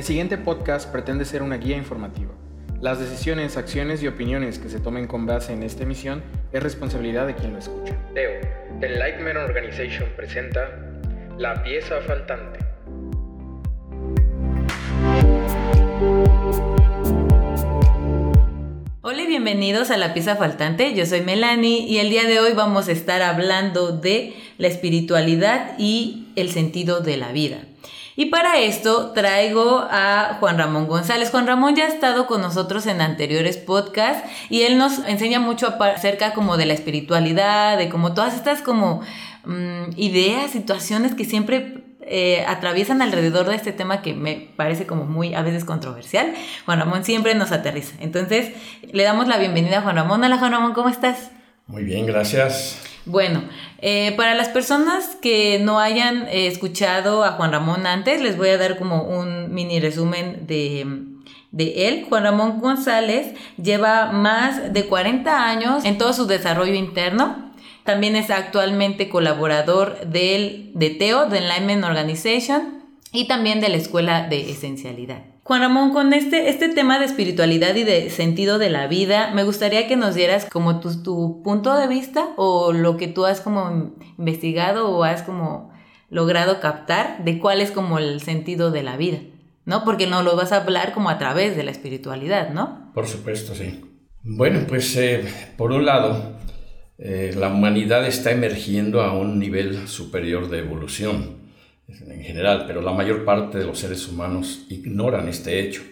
El siguiente podcast pretende ser una guía informativa. Las decisiones, acciones y opiniones que se tomen con base en esta emisión es responsabilidad de quien lo escucha. Teo, The Lightman Organization presenta La pieza faltante. Hola y bienvenidos a La pieza faltante. Yo soy Melanie y el día de hoy vamos a estar hablando de la espiritualidad y el sentido de la vida. Y para esto traigo a Juan Ramón González. Juan Ramón ya ha estado con nosotros en anteriores podcasts y él nos enseña mucho acerca como de la espiritualidad, de como todas estas como mm, ideas, situaciones que siempre eh, atraviesan alrededor de este tema que me parece como muy a veces controversial. Juan Ramón siempre nos aterriza. Entonces, le damos la bienvenida a Juan Ramón. Hola Juan Ramón, ¿cómo estás? Muy bien, gracias. Bueno, eh, para las personas que no hayan eh, escuchado a Juan Ramón antes, les voy a dar como un mini resumen de, de él. Juan Ramón González lleva más de 40 años en todo su desarrollo interno también es actualmente colaborador del, de TEO, de Enlightenment Organization, y también de la Escuela de Esencialidad. Juan Ramón, con este, este tema de espiritualidad y de sentido de la vida, me gustaría que nos dieras como tu, tu punto de vista o lo que tú has como investigado o has como logrado captar de cuál es como el sentido de la vida, ¿no? Porque no lo vas a hablar como a través de la espiritualidad, ¿no? Por supuesto, sí. Bueno, pues eh, por un lado, eh, la humanidad está emergiendo a un nivel superior de evolución en general, pero la mayor parte de los seres humanos ignoran este hecho.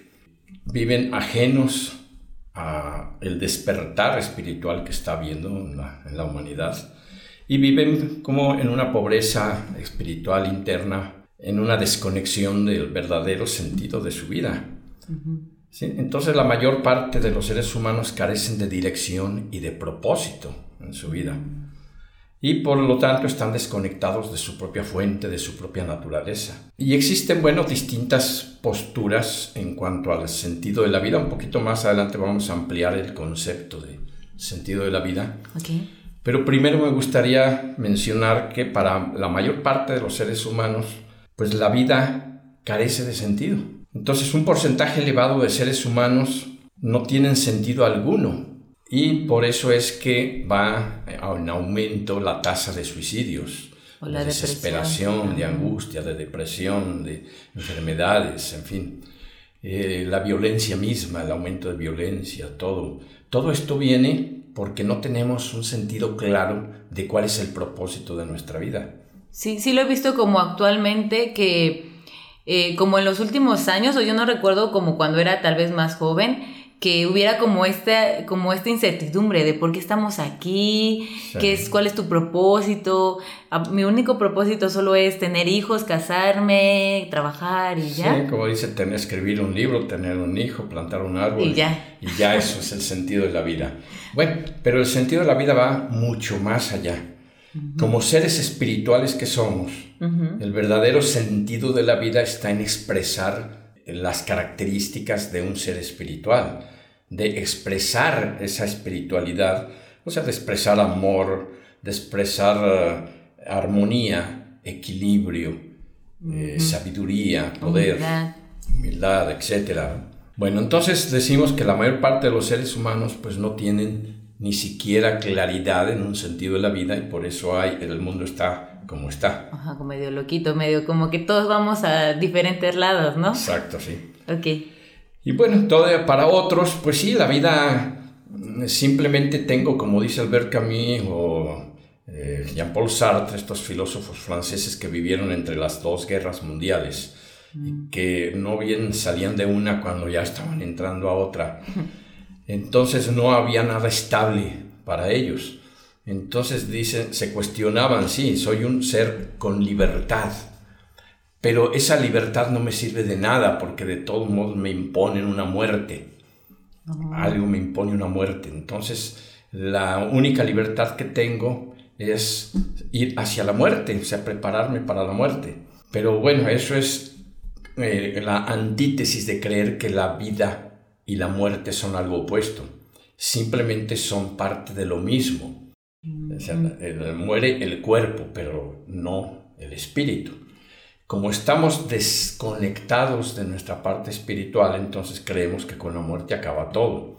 Viven ajenos a el despertar espiritual que está habiendo en la, humanidad y viven como en una pobreza espiritual interna, en una desconexión del verdadero sentido de su vida. Entonces la mayor parte de los seres humanos carecen de dirección y de propósito en su vida. Y por lo tanto están desconectados de su propia fuente, de su propia naturaleza. Y existen, bueno, distintas posturas en cuanto al sentido de la vida. Un poquito más adelante vamos a ampliar el concepto de sentido de la vida. Pero primero me gustaría mencionar que para la mayor parte de los seres humanos, pues la vida carece de sentido. Entonces un porcentaje elevado de seres humanos no tienen sentido alguno y por eso es que va en aumento la tasa de suicidios, de desesperación, de angustia, de depresión, de enfermedades, en fin. Eh, la violencia misma, el aumento de violencia, todo. Todo esto viene porque no tenemos un sentido claro de cuál es el propósito de nuestra vida. Sí, sí lo he visto como actualmente que, eh, como en los últimos años, o yo no recuerdo como cuando era tal vez más joven, que hubiera como esta, como esta incertidumbre de por qué estamos aquí, qué es, cuál es tu propósito. Mi único propósito solo es tener hijos, casarme, trabajar y ya. Sí, como dice, tener, escribir un libro, tener un hijo, plantar un árbol. Y ya. Y ya eso es el sentido de la vida. Bueno, pero el sentido de la vida va mucho más allá. Como seres espirituales que somos, el verdadero sentido de la vida está en expresar las características de un ser espiritual, de expresar esa espiritualidad, o sea, de expresar amor, de expresar eh, armonía, equilibrio, eh, sabiduría, poder, humildad. humildad, etc. Bueno, entonces decimos que la mayor parte de los seres humanos pues no tienen ni siquiera claridad en un sentido de la vida y por eso hay, el mundo está como está. Ajá, como medio loquito, medio como que todos vamos a diferentes lados, ¿no? Exacto, sí. Ok. Y bueno, todo para otros, pues sí, la vida simplemente tengo, como dice Albert Camus o eh, Jean-Paul Sartre, estos filósofos franceses que vivieron entre las dos guerras mundiales y mm. que no bien salían de una cuando ya estaban entrando a otra. Entonces no había nada estable para ellos. Entonces dicen, se cuestionaban, sí, soy un ser con libertad, pero esa libertad no me sirve de nada porque de todos modos me imponen una muerte. Algo me impone una muerte. Entonces la única libertad que tengo es ir hacia la muerte, o sea, prepararme para la muerte. Pero bueno, eso es eh, la antítesis de creer que la vida y la muerte son algo opuesto. Simplemente son parte de lo mismo muere el cuerpo, pero no el espíritu. como estamos desconectados de nuestra parte espiritual, entonces creemos que con la muerte acaba todo.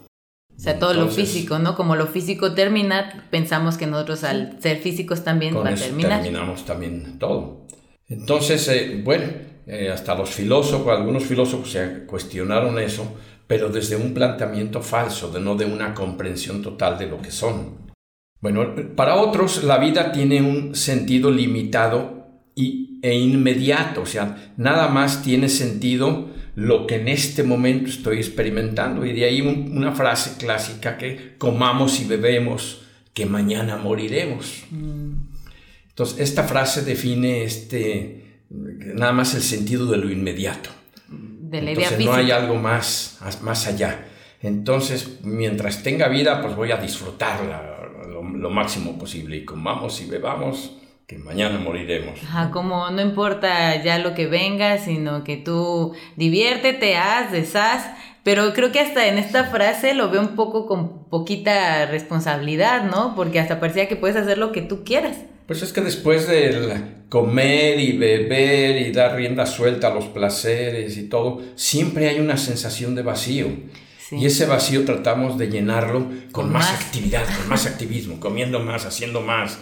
O sea, todo lo físico, ¿no? Como lo físico termina, pensamos que nosotros al ser físicos también va a terminar. Terminamos también todo. Entonces, eh, bueno, eh, hasta los filósofos, algunos filósofos se cuestionaron eso, pero desde un planteamiento falso, de no de una comprensión total de lo que son. Bueno, para otros la vida tiene un sentido limitado y, e inmediato, o sea, nada más tiene sentido lo que en este momento estoy experimentando. Y de ahí una frase clásica que comamos y bebemos, que mañana moriremos. Mm. Entonces, esta frase define este, nada más el sentido de lo inmediato. De la Entonces, no hay algo más, más allá. Entonces, mientras tenga vida, pues voy a disfrutarla lo, lo máximo posible. Y comamos y bebamos que mañana moriremos. Ajá, como no importa ya lo que venga, sino que tú diviértete, haz, deshaz. Pero creo que hasta en esta frase lo veo un poco con poquita responsabilidad, ¿no? Porque hasta parecía que puedes hacer lo que tú quieras. Pues es que después de comer y beber y dar rienda suelta a los placeres y todo, siempre hay una sensación de vacío. Y ese vacío tratamos de llenarlo con, más actividad, con más activismo, comiendo más, haciendo más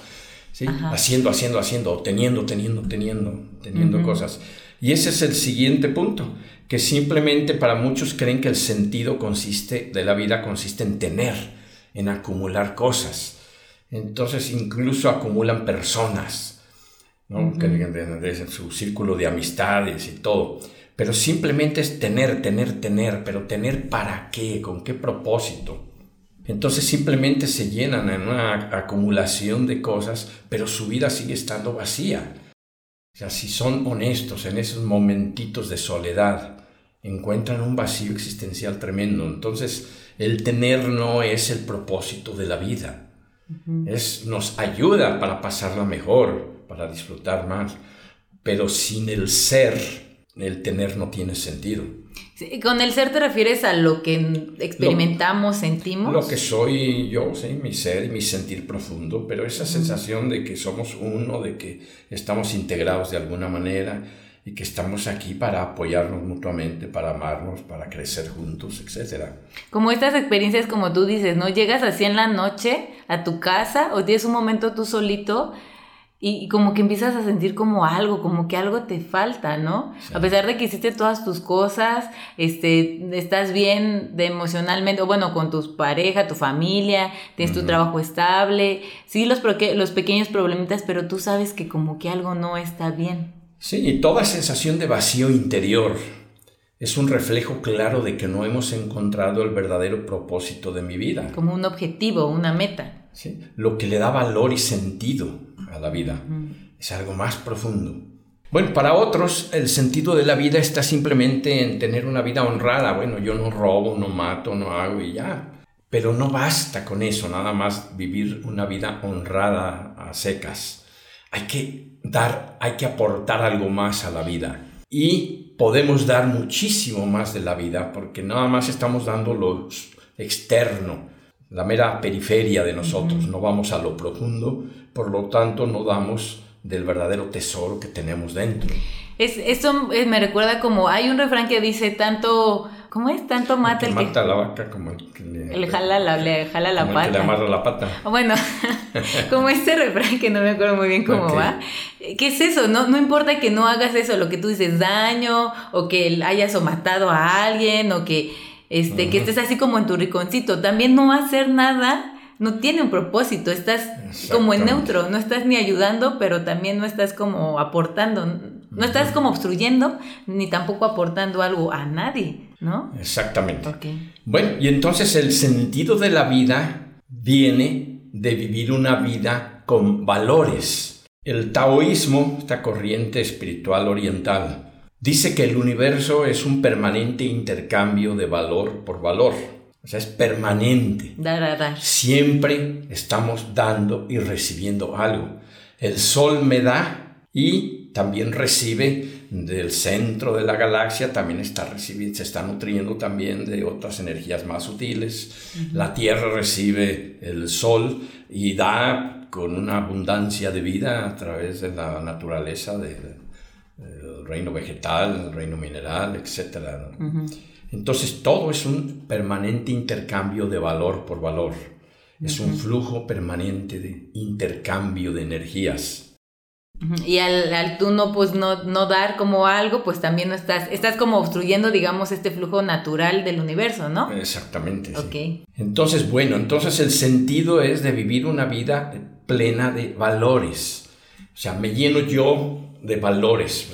Haciendo, haciendo, haciendo, teniendo, teniendo, teniendo, teniendo cosas. Y ese es el siguiente punto, que simplemente para muchos creen que el sentido consiste, de la vida consiste en tener, en acumular cosas. Entonces incluso acumulan personas, ¿no? de, su círculo de amistades y todo. Pero simplemente es tener, tener, tener, pero tener para qué, con qué propósito. Entonces simplemente se llenan en una acumulación de cosas, pero su vida sigue estando vacía. O sea, si son honestos en esos momentitos de soledad, encuentran un vacío existencial tremendo. Entonces, el tener no es el propósito de la vida. es, nos ayuda para pasarla mejor, para disfrutar más. Pero sin el ser, el tener no tiene sentido con el ser te refieres a lo que experimentamos, sentimos. Lo que soy yo, sí, mi ser y mi sentir profundo, pero esa sensación de que somos uno, de que estamos integrados de alguna manera y que estamos aquí para apoyarnos mutuamente, para amarnos, para crecer juntos, etc. Como estas experiencias, como tú dices, ¿no? Llegas así en la noche a tu casa o tienes un momento tú solito y, como que empiezas a sentir como algo, como que algo te falta, ¿no? A pesar de que hiciste todas tus cosas, este, estás bien de emocionalmente, o bueno, con tu pareja, tu familia, tienes tu trabajo estable, sí, los, los pequeños problemitas, pero tú sabes que como que algo no está bien. Sí, y toda sensación de vacío interior es un reflejo claro de que no hemos encontrado el verdadero propósito de mi vida. Como un objetivo, una meta. Sí, lo que le da valor y sentido a la vida. Es algo más profundo. Bueno, para otros el sentido de la vida está simplemente en tener una vida honrada. Bueno, yo no robo, no mato, no hago y ya. Pero no basta con eso, nada más vivir una vida honrada a secas. Hay que dar, hay que aportar algo más a la vida. Y podemos dar muchísimo más de la vida porque nada más estamos dando lo externo, la mera periferia de nosotros, no vamos a lo profundo, por lo tanto no damos del verdadero tesoro que tenemos dentro. Es, eso me recuerda como, hay un refrán que dice tanto, ¿cómo es? Tanto mata el que... mata la vaca como el que le... jala la, le jala la pata. El que le amarra la pata. Bueno, como este refrán que no me acuerdo muy bien cómo va. ¿Qué es eso? No, no importa que no hagas eso, lo que tú dices, daño, o que hayas o matado a alguien, o que este, que estés así como en tu riconcito. También no hacer nada no tiene un propósito, estás como en neutro, no estás ni ayudando, pero también no estás como aportando, no estás como obstruyendo, ni tampoco aportando algo a nadie, ¿no? Exactamente. Bueno, y entonces el sentido de la vida viene de vivir una vida con valores. El taoísmo, esta corriente espiritual oriental, Dice que el universo es un permanente intercambio de valor por valor. O sea, es permanente. Siempre estamos dando y recibiendo algo. El Sol me da y también recibe del centro de la galaxia, también está recibiendo, se está nutriendo también de otras energías más sutiles. La Tierra recibe el Sol y da con una abundancia de vida a través de la naturaleza de, reino vegetal, reino mineral, etc. Entonces todo es un permanente intercambio de valor por valor. Es un flujo permanente de intercambio de energías. Y al, tú no, pues no, no dar como algo, pues también no estás, estás como obstruyendo, digamos, este flujo natural del universo, ¿no? Exactamente. Sí. Entonces, bueno, entonces el sentido es de vivir una vida plena de valores. O sea, me lleno yo de valores.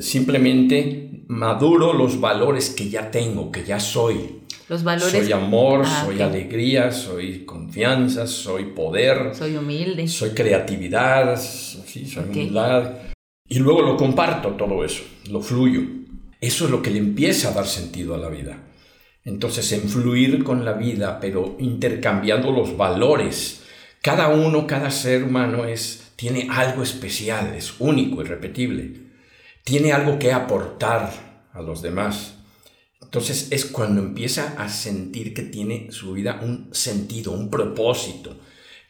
simplemente maduro los valores que ya tengo, que ya soy. Los valores. Soy amor, ah, soy alegría, soy confianza, soy poder. Soy humilde. Soy creatividad, sí, soy humildad. Y luego lo comparto todo eso, lo fluyo. Eso es lo que le empieza a dar sentido a la vida. Entonces, en fluir con la vida, pero intercambiando los valores. Cada uno, cada ser humano es, tiene algo especial, es único, irrepetible. Tiene algo que aportar a los demás. Entonces es cuando empieza a sentir que tiene su vida un sentido, un propósito,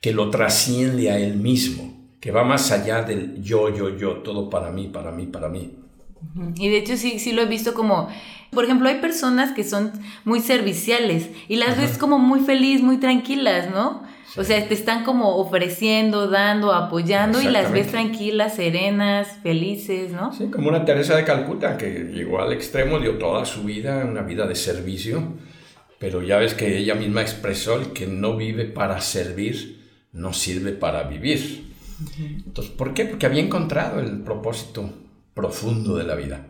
que lo trasciende a él mismo, que va más allá del yo, yo, yo, todo para mí, para mí, para mí. Y de hecho sí, sí lo he visto como, por ejemplo, hay personas que son muy serviciales y las ves como muy feliz, muy tranquilas, ¿no? O sea, te están como ofreciendo, dando, apoyando y las ves tranquilas, serenas, felices, ¿no? Sí, como una Teresa de Calcuta que llegó al extremo, dio toda su vida, una vida de servicio, pero ya ves que ella misma expresó el que no vive para servir, no sirve para vivir. Entonces, ¿por qué? Porque había encontrado el propósito profundo de la vida.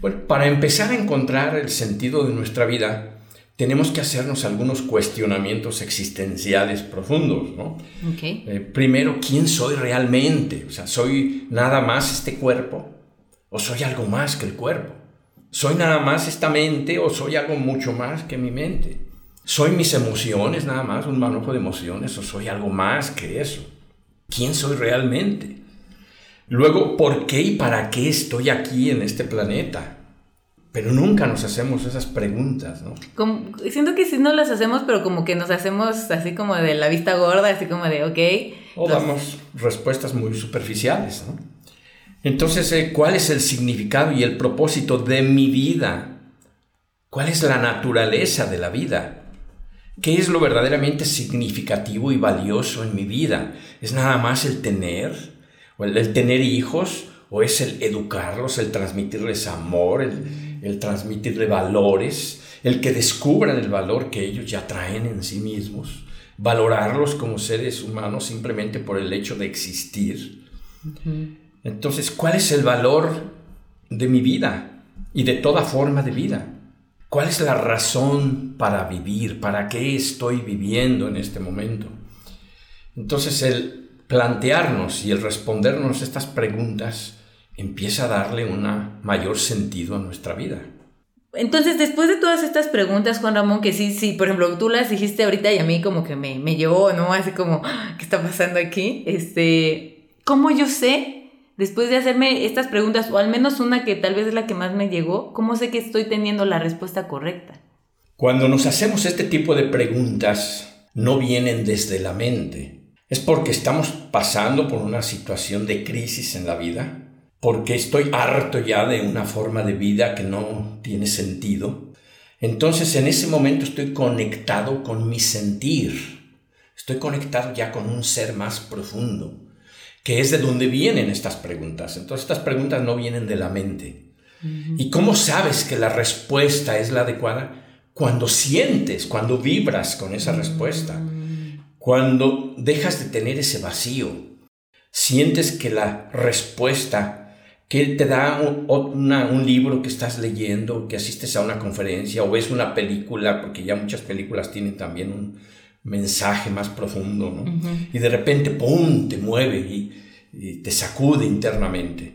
Bueno, para empezar a encontrar el sentido de nuestra vida, tenemos que hacernos algunos cuestionamientos existenciales profundos, ¿no? Eh, primero, ¿quién soy realmente? O sea, ¿soy nada más este cuerpo? ¿O soy algo más que el cuerpo? ¿Soy nada más esta mente o soy algo mucho más que mi mente? ¿Soy mis emociones nada más, un manojo de emociones o soy algo más que eso? ¿Quién soy realmente? Luego, ¿por qué y para qué estoy aquí en este planeta? Pero nunca nos hacemos esas preguntas, ¿no? siento que sí nos las hacemos, pero como que nos hacemos así como de la vista gorda, así como de, ok. O damos respuestas muy superficiales, ¿no? Entonces, eh, ¿cuál es el significado y el propósito de mi vida? ¿Cuál es la naturaleza de la vida? ¿Qué es lo verdaderamente significativo y valioso en mi vida? ¿Es nada más el tener? ¿O el, tener hijos? ¿O es el educarlos, el transmitirles amor, el, el transmitirle valores, el que descubran el valor que ellos ya traen en sí mismos, valorarlos como seres humanos simplemente por el hecho de existir. Entonces, ¿cuál es el valor de mi vida y de toda forma de vida? ¿Cuál es la razón para vivir? ¿Para qué estoy viviendo en este momento? Entonces, el plantearnos y el respondernos estas preguntas empieza a darle un mayor sentido a nuestra vida. Entonces, después de todas estas preguntas, Juan Ramón, que sí, sí, por ejemplo, tú las dijiste ahorita y a mí como que me, me llevó, ¿no? Así como, ¿qué está pasando aquí? Este, ¿cómo yo sé, después de hacerme estas preguntas, o al menos una que tal vez es la que más me llegó, cómo sé que estoy teniendo la respuesta correcta? Cuando nos hacemos este tipo de preguntas, no vienen desde la mente. Es porque estamos pasando por una situación de crisis en la vida porque estoy harto ya de una forma de vida que no tiene sentido. Entonces en ese momento estoy conectado con mi sentir, estoy conectado ya con un ser más profundo, que es de donde vienen estas preguntas. Entonces estas preguntas no vienen de la mente. ¿Y cómo sabes que la respuesta es la adecuada? Cuando sientes, cuando vibras con esa respuesta, cuando dejas de tener ese vacío, sientes que la respuesta que te da un, libro que estás leyendo, que asistes a una conferencia o ves una película, porque ya muchas películas tienen también un mensaje más profundo, ¿no? Y de repente, ¡pum!, te mueve y, te sacude internamente.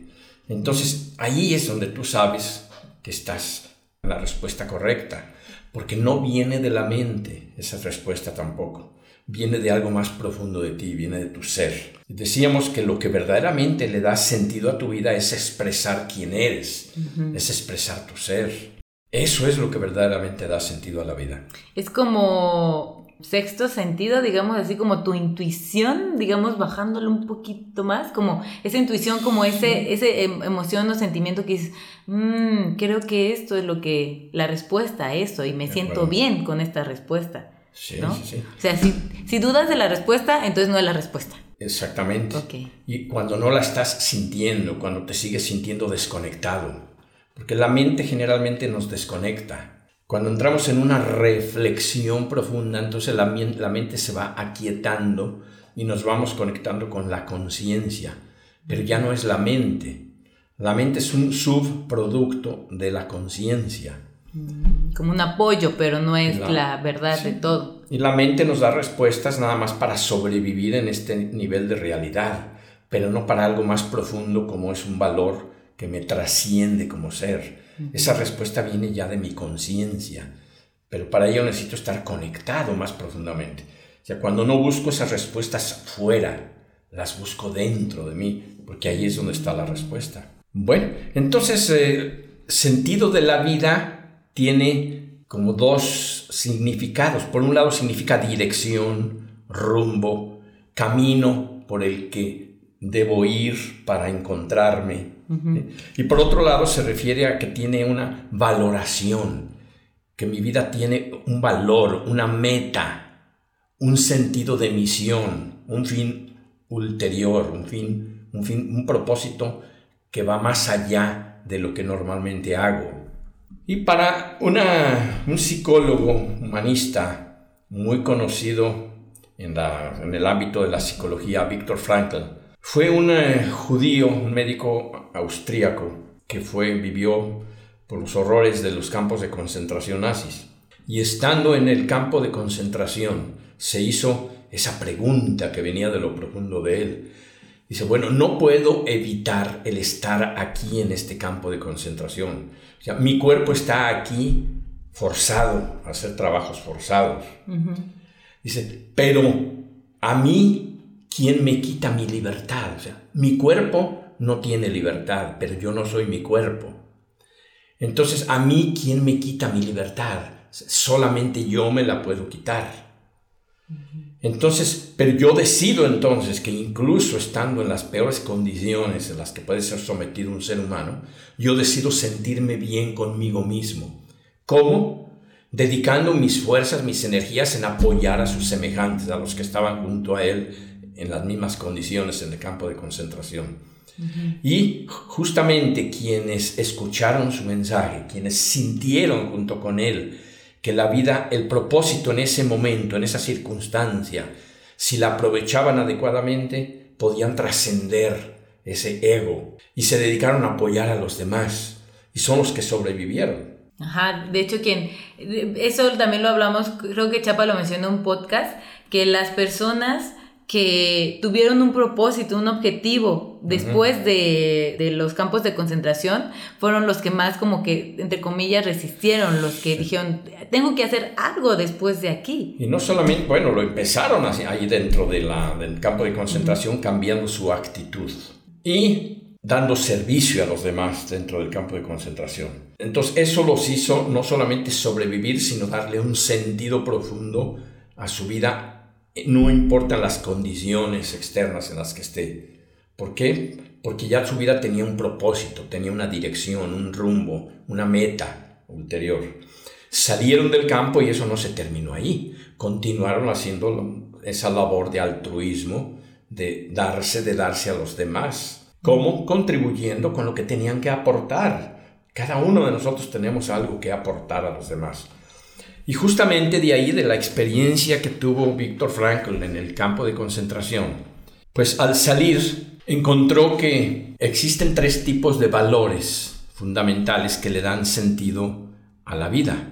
Entonces, ahí es donde tú sabes que estás en la respuesta correcta, porque no viene de la mente esa respuesta tampoco viene de algo más profundo de ti, viene de tu ser. Decíamos que lo que verdaderamente le da sentido a tu vida es expresar quién eres, es expresar tu ser. Eso es lo que verdaderamente da sentido a la vida. Es como sexto sentido, digamos así, como tu intuición, digamos, bajándole un poquito más, como esa intuición, como ese, ese em, emoción o sentimiento que dices, mmm, creo que esto es lo que, la respuesta a eso, y me siento bien con esta respuesta. Sí, sí, sí. O sea, si, si, dudas de la respuesta, entonces no es la respuesta. Exactamente. Okay. Y cuando no la estás sintiendo, cuando te sigues sintiendo desconectado, porque la mente generalmente nos desconecta. Cuando entramos en una reflexión profunda, entonces la, la mente se va aquietando y nos vamos conectando con la conciencia, pero ya no es la mente. La mente es un subproducto de la conciencia. Mm, como un apoyo, pero no es la, verdad de todo. Y la mente nos da respuestas nada más para sobrevivir en este nivel de realidad, pero no para algo más profundo como es un valor que me trasciende como ser. Esa respuesta viene ya de mi conciencia, pero para ello necesito estar conectado más profundamente. O sea, cuando no busco esas respuestas fuera, las busco dentro de mí, porque ahí es donde está la respuesta. Bueno, entonces, eh, sentido de la vida tiene como dos significados. Por un lado significa dirección, rumbo, camino por el que debo ir para encontrarme, y por otro lado se refiere a que tiene una valoración, que mi vida tiene un valor, una meta, un sentido de misión, un fin ulterior, un fin, un fin, un propósito que va más allá de lo que normalmente hago. Y para una, un psicólogo humanista muy conocido en, el ámbito de la psicología, Víctor Frankl, fue un eh, judío, un médico austríaco, que fue, vivió por los horrores de los campos de concentración nazis. Y estando en el campo de concentración, se hizo esa pregunta que venía de lo profundo de él. Dice, bueno, no puedo evitar el estar aquí en este campo de concentración. O sea, mi cuerpo está aquí forzado a hacer trabajos forzados. Dice, pero a mí ¿quién me quita mi libertad? O sea, mi cuerpo no tiene libertad, pero yo no soy mi cuerpo. Entonces, a mí, ¿quién me quita mi libertad? Solamente yo me la puedo quitar. Entonces, pero yo decido entonces que incluso estando en las peores condiciones en las que puede ser sometido un ser humano, yo decido sentirme bien conmigo mismo. ¿Cómo? Dedicando mis fuerzas, mis energías en apoyar a sus semejantes, a los que estaban junto a él en las mismas condiciones en el campo de concentración. Y justamente quienes escucharon su mensaje, quienes sintieron junto con él que la vida, el propósito en ese momento, en esa circunstancia, si la aprovechaban adecuadamente, podían trascender ese ego y se dedicaron a apoyar a los demás y son los que sobrevivieron. Ajá, de hecho quien, eso también lo hablamos, creo que Chapa lo mencionó en un podcast, que las personas que tuvieron un propósito, un objetivo después de, de, los campos de concentración, fueron los que más como que, entre comillas, resistieron, los que dijeron, tengo que hacer algo después de aquí. Y no solamente, bueno, lo empezaron así, ahí dentro de la, del campo de concentración, cambiando su actitud y dando servicio a los demás dentro del campo de concentración. Entonces eso los hizo no solamente sobrevivir, sino darle un sentido profundo a su vida no importan las condiciones externas en las que esté. ¿Por qué? Porque ya su vida tenía un propósito, tenía una dirección, un rumbo, una meta ulterior. Salieron del campo y eso no se terminó ahí. Continuaron haciendo esa labor de altruismo, de darse, de darse a los demás. ¿Cómo? Contribuyendo con lo que tenían que aportar. Cada uno de nosotros tenemos algo que aportar a los demás. Y justamente de ahí, de la experiencia que tuvo Víctor Frankl en el campo de concentración, pues al salir encontró que existen tres tipos de valores fundamentales que le dan sentido a la vida.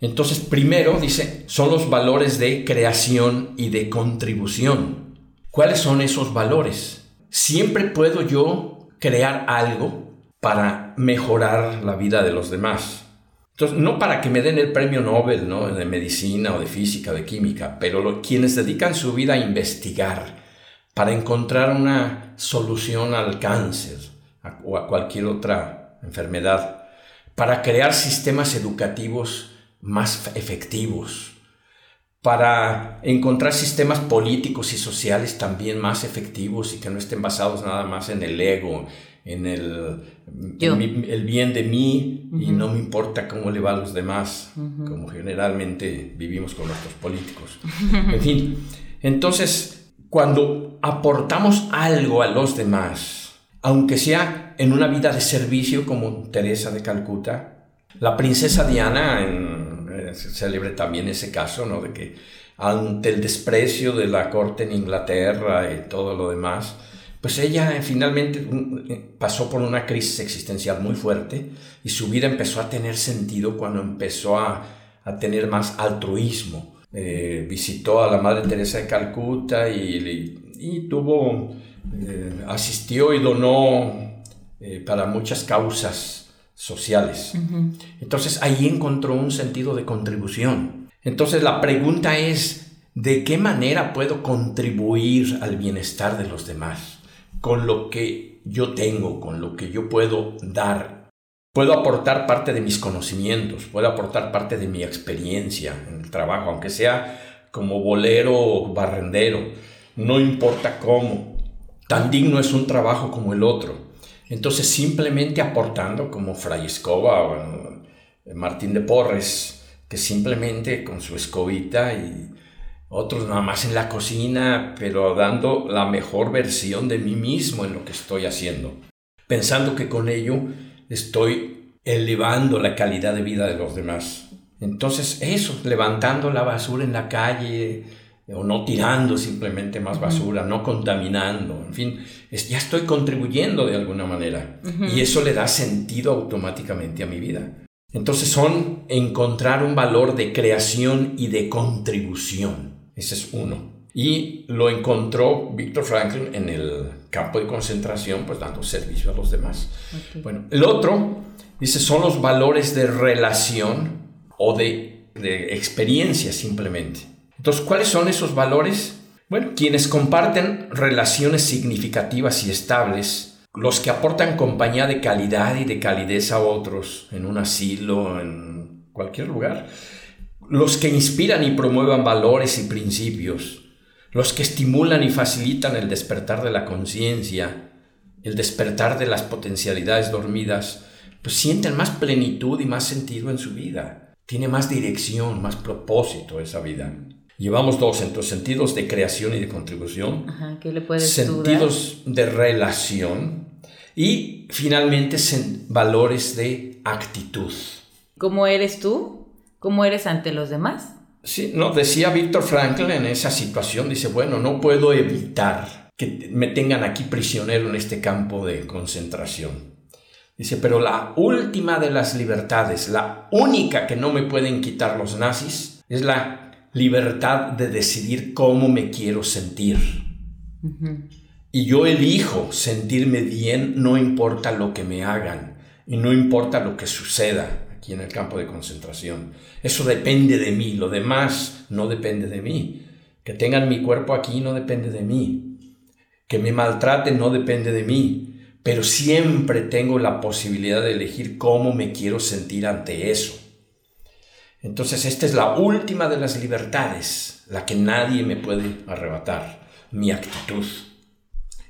Entonces, primero, dice, son los valores de creación y de contribución. ¿Cuáles son esos valores? Siempre puedo yo crear algo para mejorar la vida de los demás. Entonces, no para que me den el premio Nobel ¿no? de medicina o de física, o de química, pero quienes dedican su vida a investigar para encontrar una solución al cáncer o a cualquier otra enfermedad, para crear sistemas educativos más efectivos, para encontrar sistemas políticos y sociales también más efectivos y que no estén basados nada más en el ego, en el, el bien de mí y no me importa cómo le va a los demás, como generalmente vivimos con nuestros políticos. en fin, entonces, cuando aportamos algo a los demás, aunque sea en una vida de servicio como Teresa de Calcuta, la princesa Diana en se celebre también ese caso, ¿no? De que ante el desprecio de la corte en Inglaterra y todo lo demás, pues ella finalmente mm, eh, pasó por una crisis existencial muy fuerte y su vida empezó a tener sentido cuando empezó a, a tener más altruismo. Eh, visitó a la Madre Teresa de Calcuta y, y tuvo, eh, asistió y donó para muchas causas sociales. Entonces ahí encontró un sentido de contribución. Entonces la pregunta es, ¿de qué manera puedo contribuir al bienestar de los demás? Con lo que yo tengo, con lo que yo puedo dar. Puedo aportar parte de mis conocimientos, puedo aportar parte de mi experiencia en el trabajo, aunque sea como bolero o barrendero, no importa cómo. Tan digno es un trabajo como el otro. Entonces simplemente aportando como Fray Escoba o Martín de Porres, que simplemente con su escobita y otros nada más en la cocina, pero dando la mejor versión de mí mismo en lo que estoy haciendo, pensando que con ello estoy elevando la calidad de vida de los demás. Entonces eso, levantando la basura en la calle, o no tirando simplemente más basura, no contaminando, en fin, ya estoy contribuyendo de alguna manera y eso le da sentido automáticamente a mi vida. Entonces son encontrar un valor de creación y de contribución. Ese es uno. Y lo encontró Víctor Franklin en el campo de concentración, pues dando servicio a los demás. Bueno, el otro, dice, son los valores de relación o de, de experiencia simplemente. Entonces, ¿cuáles son esos valores? Bueno, quienes comparten relaciones significativas y estables, los que aportan compañía de calidad y de calidez a otros, en un asilo, en cualquier lugar, los que inspiran y promuevan valores y principios, los que estimulan y facilitan el despertar de la conciencia, el despertar de las potencialidades dormidas, pues sienten más plenitud y más sentido en su vida. Tiene más dirección, más propósito esa vida. Llevamos dos, entonces, sentidos de creación y de contribución. Ajá, ¿qué le puedes Sentidos de relación. Y finalmente, valores de actitud. ¿Cómo eres tú? ¿Cómo eres ante los demás? Sí, no, decía Víctor Frankl en esa situación, dice, bueno, no puedo evitar que me tengan aquí prisionero en este campo de concentración. Dice, pero la última de las libertades, la única que no me pueden quitar los nazis, es la libertad de decidir cómo me quiero sentir. Y yo elijo sentirme bien, no importa lo que me hagan y no importa lo que suceda aquí en el campo de concentración. Eso depende de mí, lo demás no depende de mí. Que tengan mi cuerpo aquí no depende de mí. Que me maltraten no depende de mí. Pero siempre tengo la posibilidad de elegir cómo me quiero sentir ante eso. Entonces esta es la última de las libertades, la que nadie me puede arrebatar, mi actitud.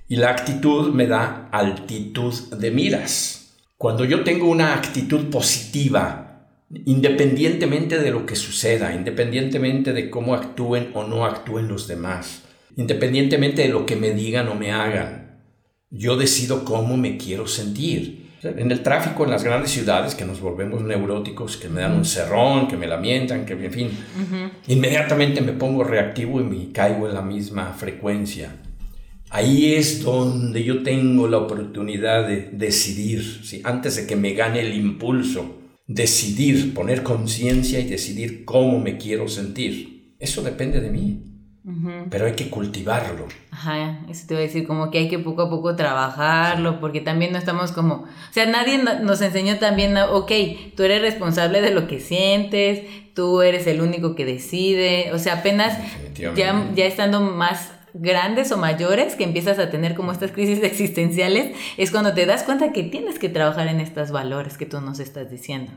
Y la actitud me da altitud de miras. Cuando yo tengo una actitud positiva, independientemente de lo que suceda, independientemente de cómo actúen o no actúen los demás, independientemente de lo que me digan o me hagan, yo decido cómo me quiero sentir. En el tráfico en las grandes ciudades, que nos volvemos neuróticos, que me dan un cerrón, que me lamentan, que en fin, inmediatamente me pongo reactivo y me caigo en la misma frecuencia. Ahí es donde yo tengo la oportunidad de decidir, ¿sí? antes de que me gane el impulso, decidir, poner conciencia y decidir cómo me quiero sentir. Eso depende de mí. Pero hay que cultivarlo. Ajá, eso te voy a decir, como que hay que poco a poco trabajarlo, porque también no estamos como, o sea, nadie nos enseñó también, ok, tú eres responsable de lo que sientes, tú eres el único que decide, o sea, apenas ya, ya estando más grandes o mayores, que empiezas a tener como estas crisis existenciales, es cuando te das cuenta que tienes que trabajar en estos valores que tú nos estás diciendo.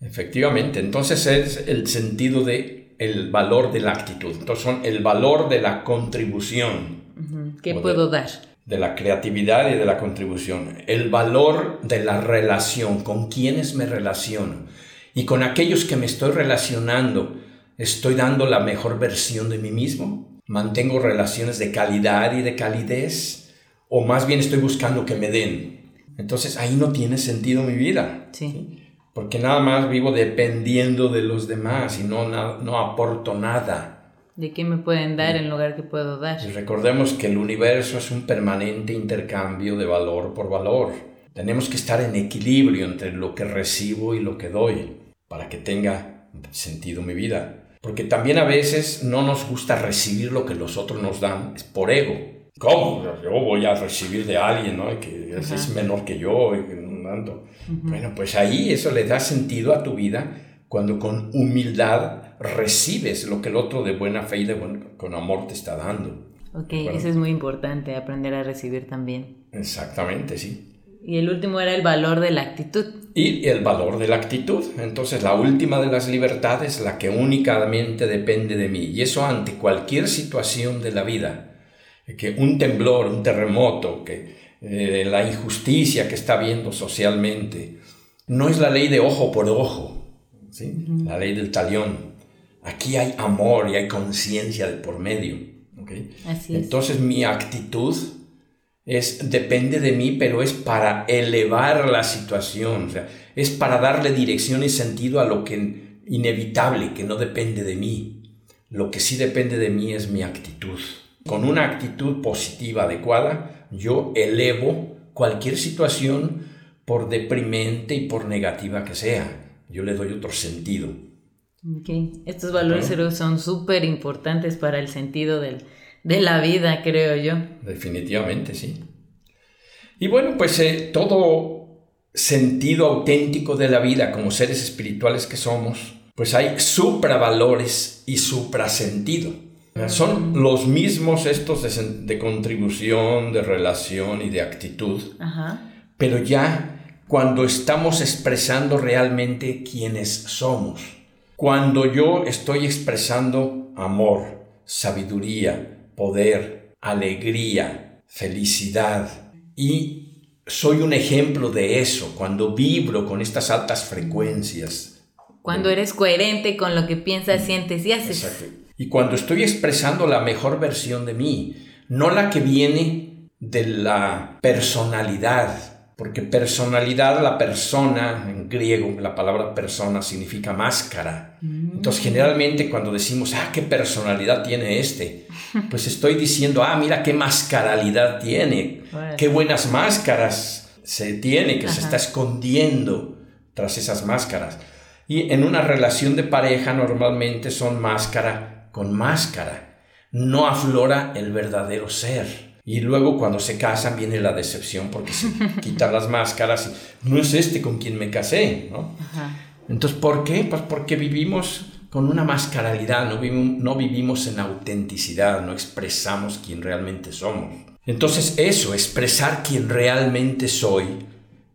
Efectivamente, entonces es el sentido de el valor de la actitud. Entonces son el valor de la contribución. ¿Qué puedo dar? De la creatividad y de la contribución. El valor de la relación, con quienes me relaciono. Y con aquellos que me estoy relacionando, ¿estoy dando la mejor versión de mí mismo? ¿Mantengo relaciones de calidad y de calidez? ¿O más bien estoy buscando que me den? Entonces ahí no tiene sentido mi vida. Sí porque nada más vivo dependiendo de los demás y no, no aporto nada. ¿De qué me pueden dar en lugar que puedo dar? Y recordemos que el universo es un permanente intercambio de valor por valor. Tenemos que estar en equilibrio entre lo que recibo y lo que doy para que tenga sentido mi vida. Porque también a veces no nos gusta recibir lo que los otros nos dan es por ego. ¿Cómo? Yo voy a recibir de alguien ¿no? que es menor que yo. Y que no tanto. Bueno, pues ahí eso le da sentido a tu vida cuando con humildad recibes lo que el otro de buena fe y de con amor te está dando. Ok, eso es muy importante, aprender a recibir también. Exactamente, sí. Y el último era el valor de la actitud. Y el valor de la actitud. Entonces, la última de las libertades, la que únicamente depende de mí. Y eso ante cualquier situación de la vida. Que un temblor, un terremoto, que eh, la injusticia que está habiendo socialmente. No es la ley de ojo por ojo, ¿sí? la ley del talión. Aquí hay amor y hay conciencia de por medio. ¿okay? Entonces mi actitud es, depende de mí, pero es para elevar la situación, o sea, es para darle dirección y sentido a lo que inevitable, que no depende de mí. Lo que sí depende de mí es mi actitud. Con una actitud positiva adecuada, yo elevo cualquier situación por deprimente y por negativa que sea. Yo le doy otro sentido. Okay. Estos valores son súper importantes para el sentido del, de la vida, creo yo. Definitivamente, sí. Y bueno, pues eh, todo sentido auténtico de la vida como seres espirituales que somos, pues hay supravalores y suprasentido. Son los mismos estos de, contribución, de relación y de actitud, pero ya cuando estamos expresando realmente quiénes somos. Cuando yo estoy expresando amor, sabiduría, poder, alegría, felicidad y soy un ejemplo de eso cuando vibro con estas altas frecuencias. Cuando eres coherente con lo que piensas, sientes y haces. Exacto. Y cuando estoy expresando la mejor versión de mí, no la que viene de la personalidad, porque personalidad, la persona, en griego, la palabra persona significa máscara. Mm. Entonces, generalmente cuando decimos, ah, qué personalidad tiene este, pues estoy diciendo, ah, mira qué mascaralidad tiene, qué buenas máscaras se tiene, que se está escondiendo tras esas máscaras. Y en una relación de pareja normalmente son máscara con máscara. No aflora el verdadero ser. Y luego cuando se casan viene la decepción porque se quitan las máscaras y no es este con quien me casé, ¿no? Entonces, ¿por qué? Pues porque vivimos con una mascaralidad, no vivimos, no vivimos en autenticidad, no expresamos quién realmente somos. Entonces eso, expresar quién realmente soy,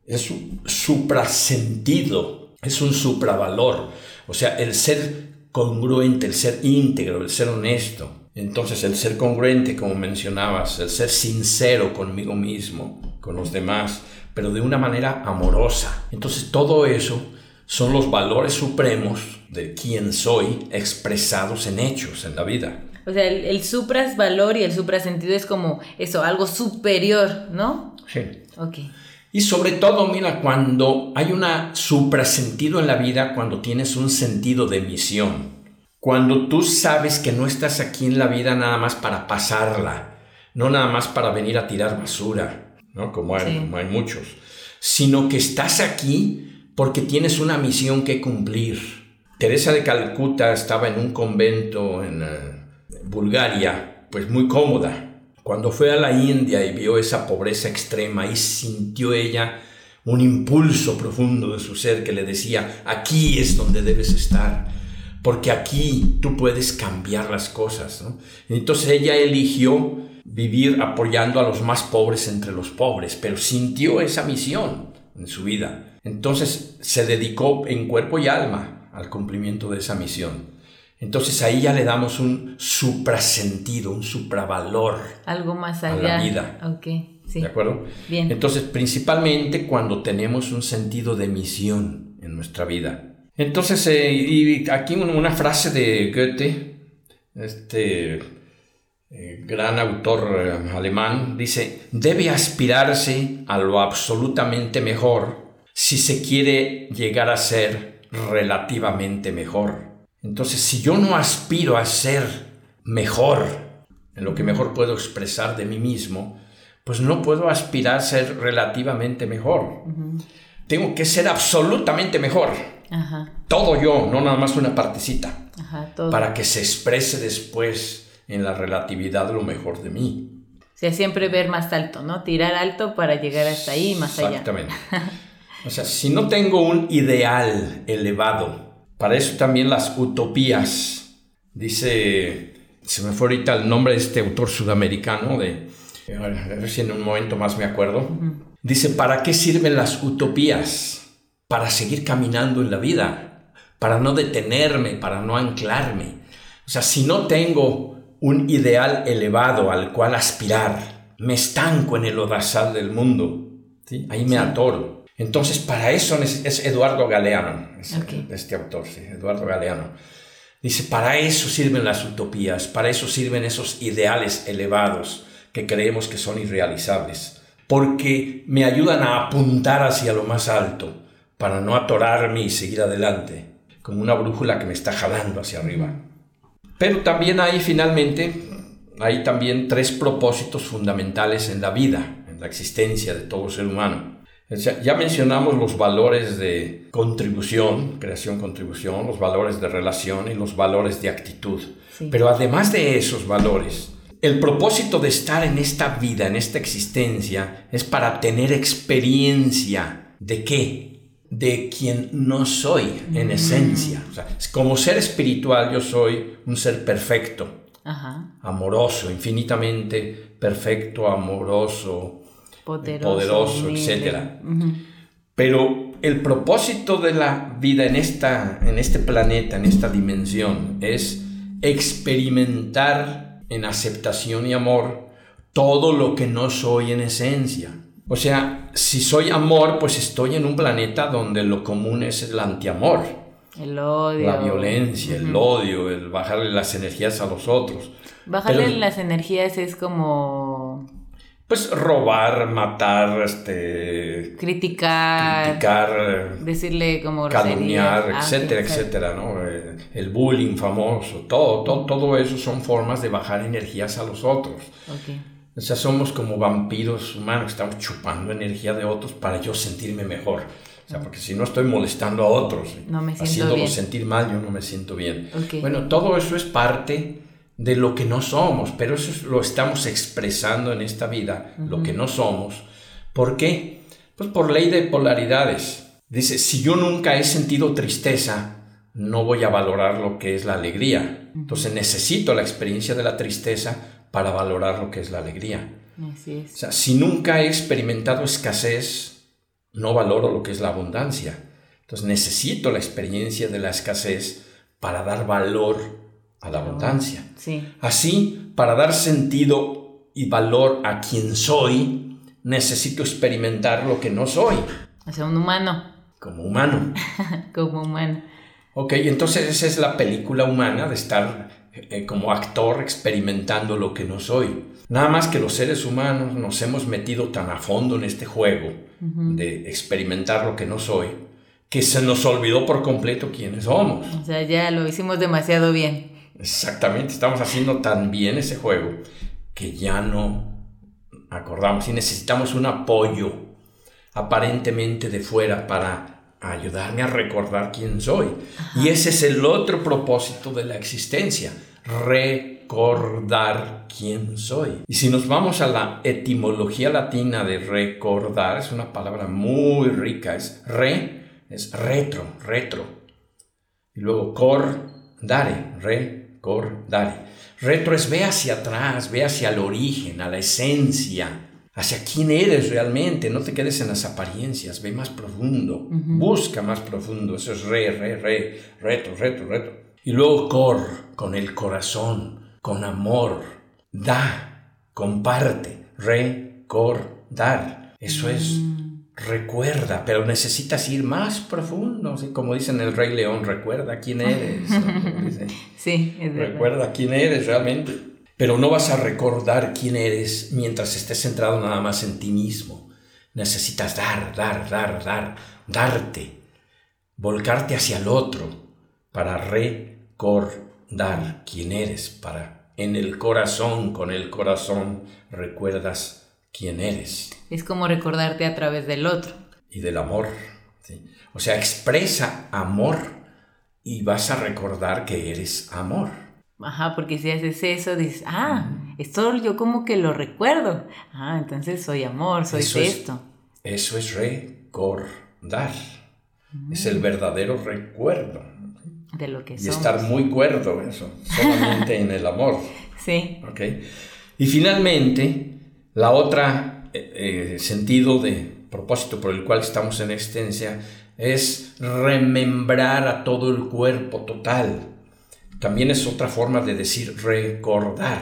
es un suprasentido, es un supravalor. O sea, el ser congruente, el ser íntegro, el ser honesto. Entonces el ser congruente, como mencionabas, el ser sincero conmigo mismo, con los demás, pero de una manera amorosa. Entonces todo eso son los valores supremos de quién soy expresados en hechos en la vida. O sea, el, el supra valor y el supra sentido es como eso, algo superior, ¿no? Sí. Ok. Y sobre todo, mira, cuando hay un suprasentido en la vida, cuando tienes un sentido de misión, cuando tú sabes que no estás aquí en la vida nada más para pasarla, no nada más para venir a tirar basura, ¿no? Como hay, muchos, sino que estás aquí porque tienes una misión que cumplir. Teresa de Calcuta estaba en un convento en eh, Bulgaria, pues muy cómoda, cuando fue a la India y vio esa pobreza extrema y sintió ella un impulso profundo de su ser que le decía, aquí es donde debes estar, porque aquí tú puedes cambiar las cosas. Entonces ella eligió vivir apoyando a los más pobres entre los pobres, pero sintió esa misión en su vida. Entonces se dedicó en cuerpo y alma al cumplimiento de esa misión. Entonces ahí ya le damos un suprasentido, un supravalor. Algo más allá. A la vida. Ok, sí. ¿De acuerdo? Bien. Entonces, principalmente cuando tenemos un sentido de misión en nuestra vida. Entonces, eh, y aquí una frase de Goethe, este eh, gran autor eh, alemán, dice, debe aspirarse a lo absolutamente mejor si se quiere llegar a ser relativamente mejor. Entonces, si yo no aspiro a ser mejor, en lo que mejor puedo expresar de mí mismo, pues no puedo aspirar a ser relativamente mejor. Tengo que ser absolutamente mejor. Todo yo, no nada más una partecita. Para que se exprese después en la relatividad lo mejor de mí. O sea, siempre ver más alto, ¿no? Tirar alto para llegar hasta ahí, más allá. Exactamente. o sea, si no tengo un ideal elevado, para eso también las utopías. Dice, se me fue ahorita el nombre de este autor sudamericano, de, a ver si en un momento más me acuerdo. Dice, ¿para qué sirven las utopías? Para seguir caminando en la vida, para no detenerme, para no anclarme. O sea, si no tengo un ideal elevado al cual aspirar, me estanco en el odasal del mundo. ¿sí? Ahí me atoro. Entonces, para eso es Eduardo Galeano, este autor, sí, Eduardo Galeano. Dice, para eso sirven las utopías, para eso sirven esos ideales elevados que creemos que son irrealizables, porque me ayudan a apuntar hacia lo más alto, para no atorarme y seguir adelante, como una brújula que me está jalando hacia arriba. Pero también hay finalmente, hay también tres propósitos fundamentales en la vida, en la existencia de todo ser humano. Ya mencionamos los valores de contribución, creación-contribución, los valores de relación y los valores de actitud. Pero además de esos valores, el propósito de estar en esta vida, en esta existencia, es para tener experiencia de qué? De quien no soy en mm. esencia. como ser espiritual yo soy un ser perfecto, amoroso, infinitamente perfecto, amoroso, poderoso, etc. Pero el propósito de la vida en, esta, en este planeta, en esta dimensión, es experimentar en aceptación y amor todo lo que no soy en esencia. O sea, si soy amor, pues estoy en un planeta donde lo común es el antiamor. El odio. La violencia, el odio, el bajarle las energías a los otros. Bajarle las energías es como pues robar, matar, este criticar, criticar decirle como calumniar, ah, etcétera, etcétera, ¿no? Eh, el bullying famoso, todo, todo, todo eso son formas de bajar energías a los otros. O sea, somos como vampiros humanos, estamos chupando energía de otros para yo sentirme mejor. O sea, porque si no estoy molestando a otros, no haciéndolos sentir mal, yo no me siento bien. Bueno, todo eso es parte de lo que no somos, pero eso lo estamos expresando en esta vida, lo que no somos. ¿Por qué? Pues por ley de polaridades. Dice, si yo nunca he sentido tristeza, no voy a valorar lo que es la alegría. Entonces necesito la experiencia de la tristeza para valorar lo que es la alegría. Así es. O sea, si nunca he experimentado escasez, no valoro lo que es la abundancia. Entonces necesito la experiencia de la escasez para dar valor a la abundancia. Sí. Así, para dar sentido y valor a quien soy, necesito experimentar lo que no soy. O sea, un humano. Como humano. como humano. Ok, entonces esa es la película humana de estar eh, como actor experimentando lo que no soy. Nada más que los seres humanos nos hemos metido tan a fondo en este juego de experimentar lo que no soy, que se nos olvidó por completo quiénes somos. O sea, ya lo hicimos demasiado bien. Exactamente, estamos haciendo tan bien ese juego que ya no acordamos y necesitamos un apoyo aparentemente de fuera para ayudarme a recordar quién soy. Y ese es el otro propósito de la existencia, recordar quién soy. Y si nos vamos a la etimología latina de recordar, es una palabra muy rica, es re, es retro, retro. Y lugo cor, recordare, recordare. Retro es ve hacia atrás, ve hacia el origen, a la esencia, hacia quién eres realmente, no te quedes en las apariencias, ve más profundo, busca más profundo, eso es re, re, re, retro, retro, retro. Y luego cor, con el corazón, con amor, da, comparte, recordar, eso es mm. recuerda, pero necesitas ir más profundo, como dicen el Rey León, recuerda quién eres. sí, es Recuerda quién eres realmente. Pero no vas a recordar quién eres mientras estés centrado nada más en ti mismo. Necesitas dar, dar, dar, dar, darte, volcarte hacia el otro para recordar quién eres, para en el corazón, con el corazón, recuerdas quién eres. Es como recordarte a través del otro. Y del amor. O sea, expresa amor y vas a recordar que eres amor. Ajá, porque si haces eso, dices, ah, esto yo como que lo recuerdo. Ah, entonces soy amor, soy esto. eso es recordar. Es el verdadero recuerdo. De lo que Y estar muy cuerdo, eso, solamente en el amor. Sí. ¿Ok? Y finalmente, la otra eh, eh, sentido de propósito por el cual estamos en existencia es remembrar a todo el cuerpo total también es otra forma de decir recordar,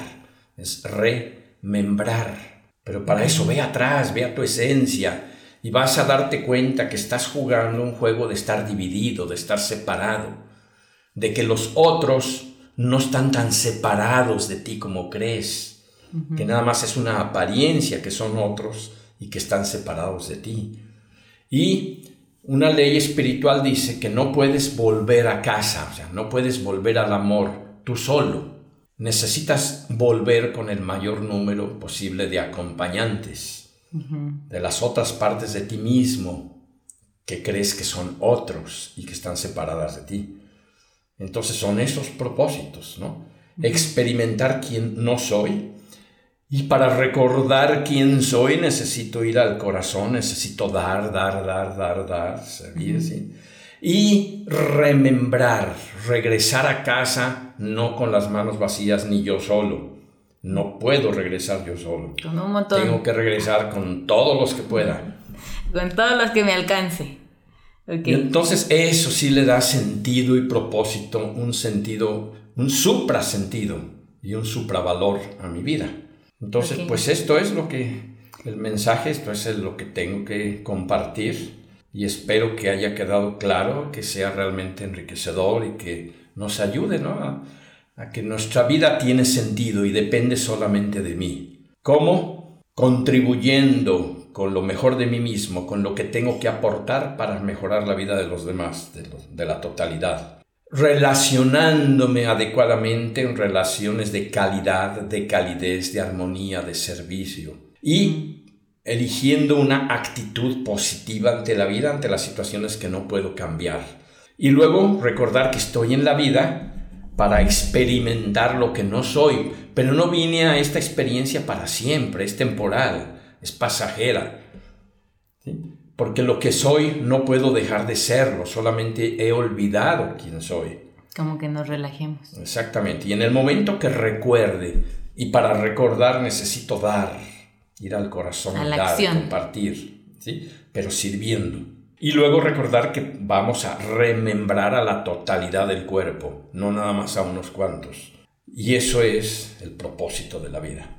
es remembrar. Pero para eso ve atrás, ve a tu esencia y vas a darte cuenta que estás jugando un juego de estar dividido, de estar separado, de que los otros no están tan separados de ti como crees, que nada más es una apariencia que son otros y que están separados de ti. Y una ley espiritual dice que no puedes volver a casa, o sea, no puedes volver al amor tú solo. Necesitas volver con el mayor número posible de acompañantes, de las otras partes de ti mismo que crees que son otros y que están separadas de ti. Entonces son esos propósitos, ¿no? Experimentar quién no soy, y para recordar quién soy necesito ir al corazón, necesito dar, dar, dar, dar, dar, Y remembrar, regresar a casa no con las manos vacías ni yo solo. No puedo regresar yo solo. Con un montón. Tengo que regresar con todos los que pueda. Con todos los que me alcance. Y entonces eso sí le da sentido y propósito, un sentido, un suprasentido y un supravalor a mi vida. Entonces, pues esto es lo que, el mensaje, esto es lo que tengo que compartir y espero que haya quedado claro, que sea realmente enriquecedor y que nos ayude ¿no? a, a que nuestra vida tiene sentido y depende solamente de mí. ¿Cómo? Contribuyendo con lo mejor de mí mismo, con lo que tengo que aportar para mejorar la vida de los demás, de, la totalidad. Relacionándome adecuadamente en relaciones de calidad, de calidez, de armonía, de servicio. Y eligiendo una actitud positiva ante la vida, ante las situaciones que no puedo cambiar. Y luego recordar que estoy en la vida para experimentar lo que no soy, pero no vine a esta experiencia para siempre, es temporal, es pasajera porque lo que soy no puedo dejar de serlo, solamente he olvidado quién soy. Como que nos relajemos. Exactamente, y en el momento que recuerde, y para recordar necesito dar, ir al corazón, dar, compartir, ¿sí? pero sirviendo. Y luego recordar que vamos a remembrar a la totalidad del cuerpo, no nada más a unos cuantos. Y eso es el propósito de la vida.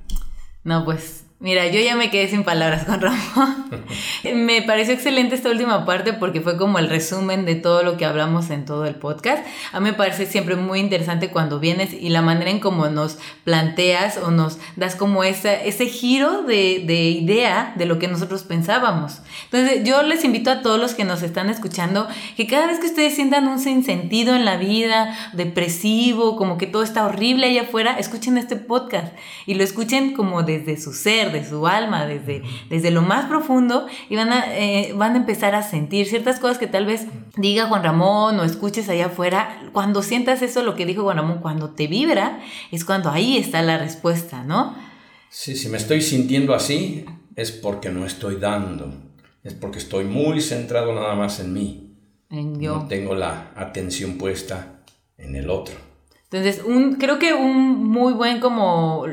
No, pues Mira, yo ya me quedé sin palabras con Ramón. me pareció excelente esta última parte porque fue como el resumen de todo lo que hablamos en todo el podcast. A mí me parece siempre muy interesante cuando vienes y la manera en cómo nos planteas o nos das como ese, ese giro de, de idea de lo que nosotros pensábamos. Entonces, yo les invito a todos los que nos están escuchando que cada vez que ustedes sientan un sinsentido en la vida, depresivo, como que todo está horrible allá afuera, escuchen este podcast y lo escuchen como desde su ser de su alma, desde, desde lo más profundo, y van a, eh, van a empezar a sentir ciertas cosas que tal vez diga Juan Ramón o escuches allá afuera. Cuando sientas eso, lo que dijo Juan Ramón, cuando te vibra, es cuando ahí está la respuesta, ¿no? Sí, si me estoy sintiendo así, es porque no estoy dando, es porque estoy muy centrado nada más en mí. En yo. No tengo la atención puesta en el otro. Entonces, un, creo que un muy buen como,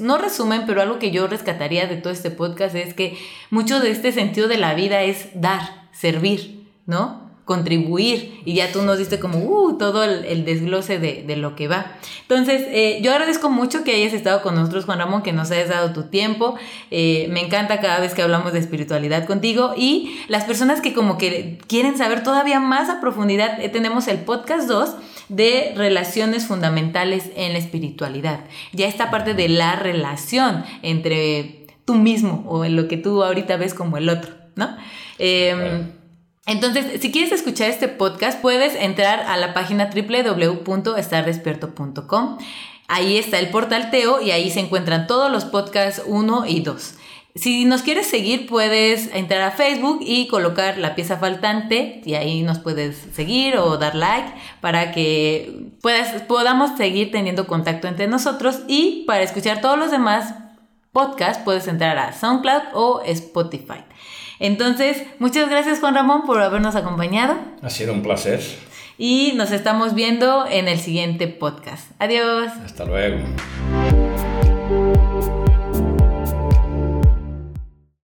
no resumen, pero algo que yo rescataría de todo este podcast es que mucho de este sentido de la vida es dar, servir, ¿no? contribuir y ya tú nos diste como uh, todo el, desglose de, lo que va. Entonces, eh, yo agradezco mucho que hayas estado con nosotros, Juan Ramón, que nos hayas dado tu tiempo. Eh, me encanta cada vez que hablamos de espiritualidad contigo y las personas que como que quieren saber todavía más a profundidad, eh, tenemos el podcast 2 de relaciones fundamentales en la espiritualidad. Ya esta parte de la relación entre tú mismo o en lo que tú ahorita ves como el otro, ¿no? Em, entonces, si quieres escuchar este podcast, puedes entrar a la página www.estardespierto.com. Ahí está el portal Teo y ahí se encuentran todos los podcasts 1 y 2. Si nos quieres seguir, puedes entrar a Facebook y colocar la pieza faltante y ahí nos puedes seguir o dar like para que puedas, podamos seguir teniendo contacto entre nosotros y para escuchar todos los demás podcasts puedes entrar a SoundCloud o Spotify. Entonces, muchas gracias Juan Ramón por habernos acompañado. Ha sido un placer. Y nos estamos viendo en el siguiente podcast. Adiós. Hasta luego.